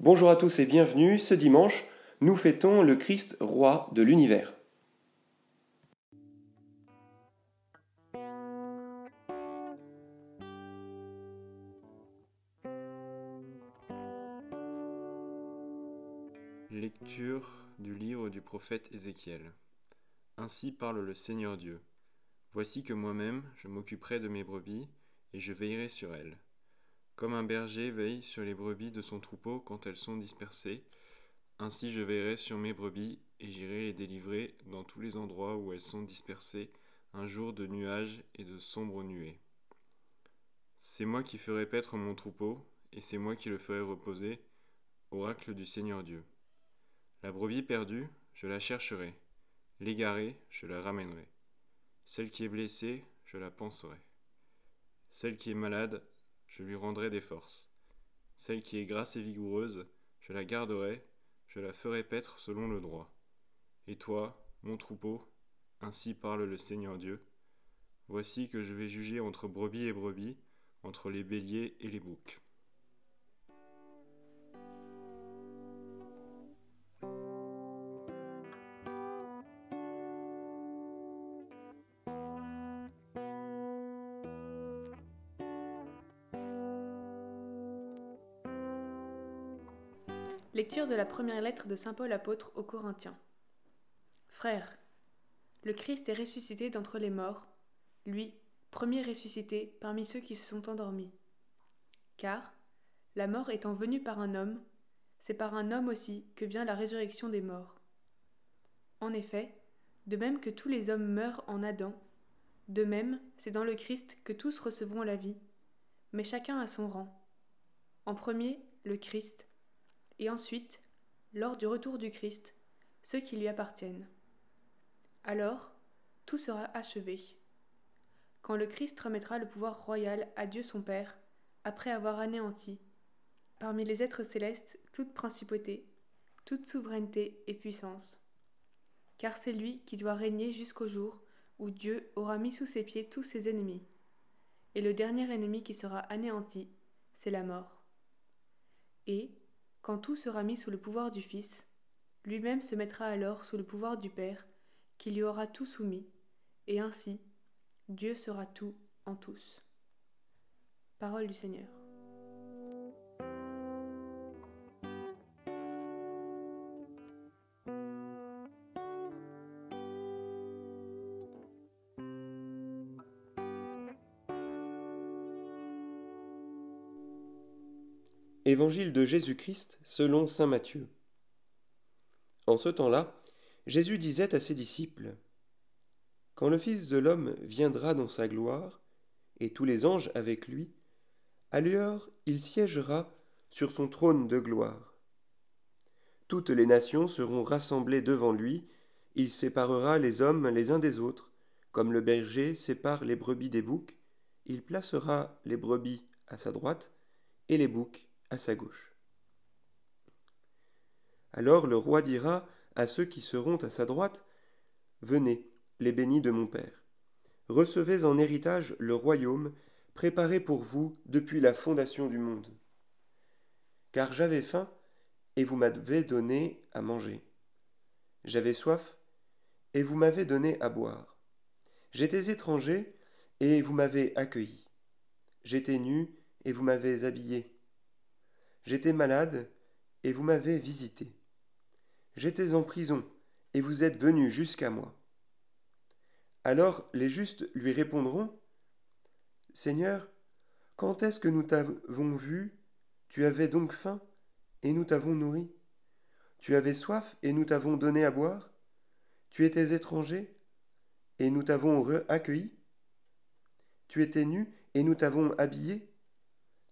Bonjour à tous et bienvenue. Ce dimanche, nous fêtons le Christ roi de l'univers. Lecture du livre du prophète Ézéchiel. Ainsi parle le Seigneur Dieu. Voici que moi-même je m'occuperai de mes brebis, et je veillerai sur elles. Comme un berger veille sur les brebis de son troupeau quand elles sont dispersées, ainsi je veillerai sur mes brebis et j'irai les délivrer dans tous les endroits où elles sont dispersées un jour de nuages et de sombres nuées. C'est moi qui ferai paître mon troupeau, et c'est moi qui le ferai reposer, oracle du Seigneur Dieu. La brebis perdue, je la chercherai, l'égarée, je la ramènerai. Celle qui est blessée, je la penserai. Celle qui est malade, je lui rendrai des forces. Celle qui est grasse et vigoureuse, je la garderai, je la ferai paître selon le droit. Et toi, mon troupeau, ainsi parle le Seigneur Dieu, voici que je vais juger entre brebis et brebis, entre les béliers et les boucs. Lecture de la première lettre de Saint Paul apôtre aux Corinthiens. Frères, le Christ est ressuscité d'entre les morts, lui, premier ressuscité parmi ceux qui se sont endormis. Car, la mort étant venue par un homme, c'est par un homme aussi que vient la résurrection des morts. En effet, de même que tous les hommes meurent en Adam, de même c'est dans le Christ que tous recevront la vie, mais chacun à son rang. En premier, le Christ, et ensuite, lors du retour du Christ, ceux qui lui appartiennent. Alors, tout sera achevé. Quand le Christ remettra le pouvoir royal à Dieu son Père, après avoir anéanti, parmi les êtres célestes, toute principauté, toute souveraineté et puissance. Car c'est lui qui doit régner jusqu'au jour où Dieu aura mis sous ses pieds tous ses ennemis. Et le dernier ennemi qui sera anéanti, c'est la mort. Et, quand tout sera mis sous le pouvoir du Fils, lui-même se mettra alors sous le pouvoir du Père, qui lui aura tout soumis, et ainsi Dieu sera tout en tous. Parole du Seigneur. Évangile de Jésus-Christ selon Saint Matthieu. En ce temps-là, Jésus disait à ses disciples, Quand le Fils de l'homme viendra dans sa gloire, et tous les anges avec lui, alors il siégera sur son trône de gloire. Toutes les nations seront rassemblées devant lui, il séparera les hommes les uns des autres, comme le berger sépare les brebis des boucs, il placera les brebis à sa droite et les boucs à sa gauche. Alors le roi dira à ceux qui seront à sa droite, Venez, les bénis de mon Père, recevez en héritage le royaume préparé pour vous depuis la fondation du monde. Car j'avais faim, et vous m'avez donné à manger. J'avais soif, et vous m'avez donné à boire. J'étais étranger, et vous m'avez accueilli. J'étais nu, et vous m'avez habillé. J'étais malade, et vous m'avez visité. J'étais en prison, et vous êtes venu jusqu'à moi. Alors les justes lui répondront, Seigneur, quand est-ce que nous t'avons vu? Tu avais donc faim, et nous t'avons nourri. Tu avais soif, et nous t'avons donné à boire. Tu étais étranger, et nous t'avons accueilli. Tu étais nu, et nous t'avons habillé.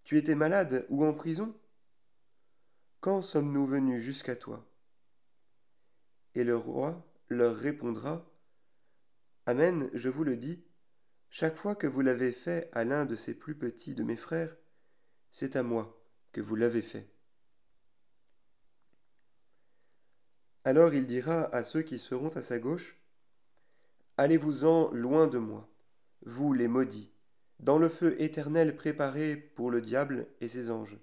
Tu étais malade ou en prison quand sommes-nous venus jusqu'à toi? Et le roi leur répondra Amen, je vous le dis, chaque fois que vous l'avez fait à l'un de ces plus petits de mes frères, c'est à moi que vous l'avez fait. Alors il dira à ceux qui seront à sa gauche, Allez-vous-en loin de moi, vous les maudits, dans le feu éternel préparé pour le diable et ses anges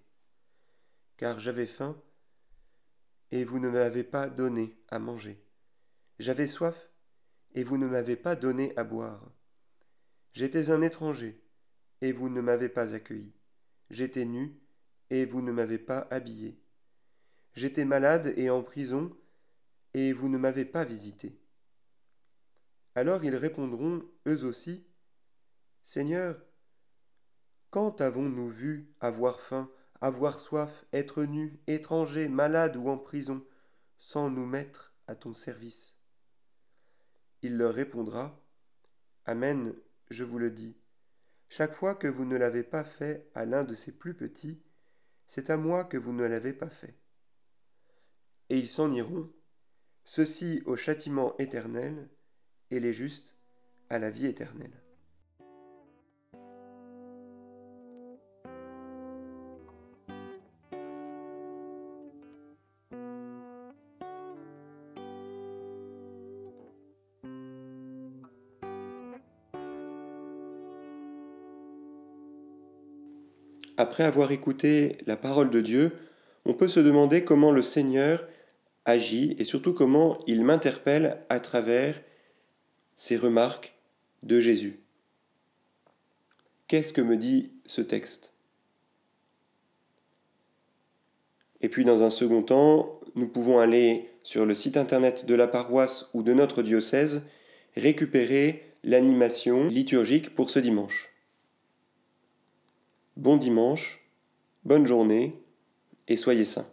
car j'avais faim, et vous ne m'avez pas donné à manger. J'avais soif, et vous ne m'avez pas donné à boire. J'étais un étranger, et vous ne m'avez pas accueilli. J'étais nu, et vous ne m'avez pas habillé. J'étais malade et en prison, et vous ne m'avez pas visité. Alors ils répondront, eux aussi, Seigneur, quand avons-nous vu avoir faim, avoir soif, être nus, étrangers, malades ou en prison, sans nous mettre à ton service Il leur répondra, Amen, je vous le dis, chaque fois que vous ne l'avez pas fait à l'un de ces plus petits, c'est à moi que vous ne l'avez pas fait. Et ils s'en iront, ceux-ci au châtiment éternel, et les justes à la vie éternelle. Après avoir écouté la parole de Dieu, on peut se demander comment le Seigneur agit et surtout comment il m'interpelle à travers ces remarques de Jésus. Qu'est-ce que me dit ce texte? Et puis dans un second temps, nous pouvons aller sur le site internet de la paroisse ou de notre diocèse récupérer l'animation liturgique pour ce dimanche. Bon dimanche, bonne journée et soyez saints.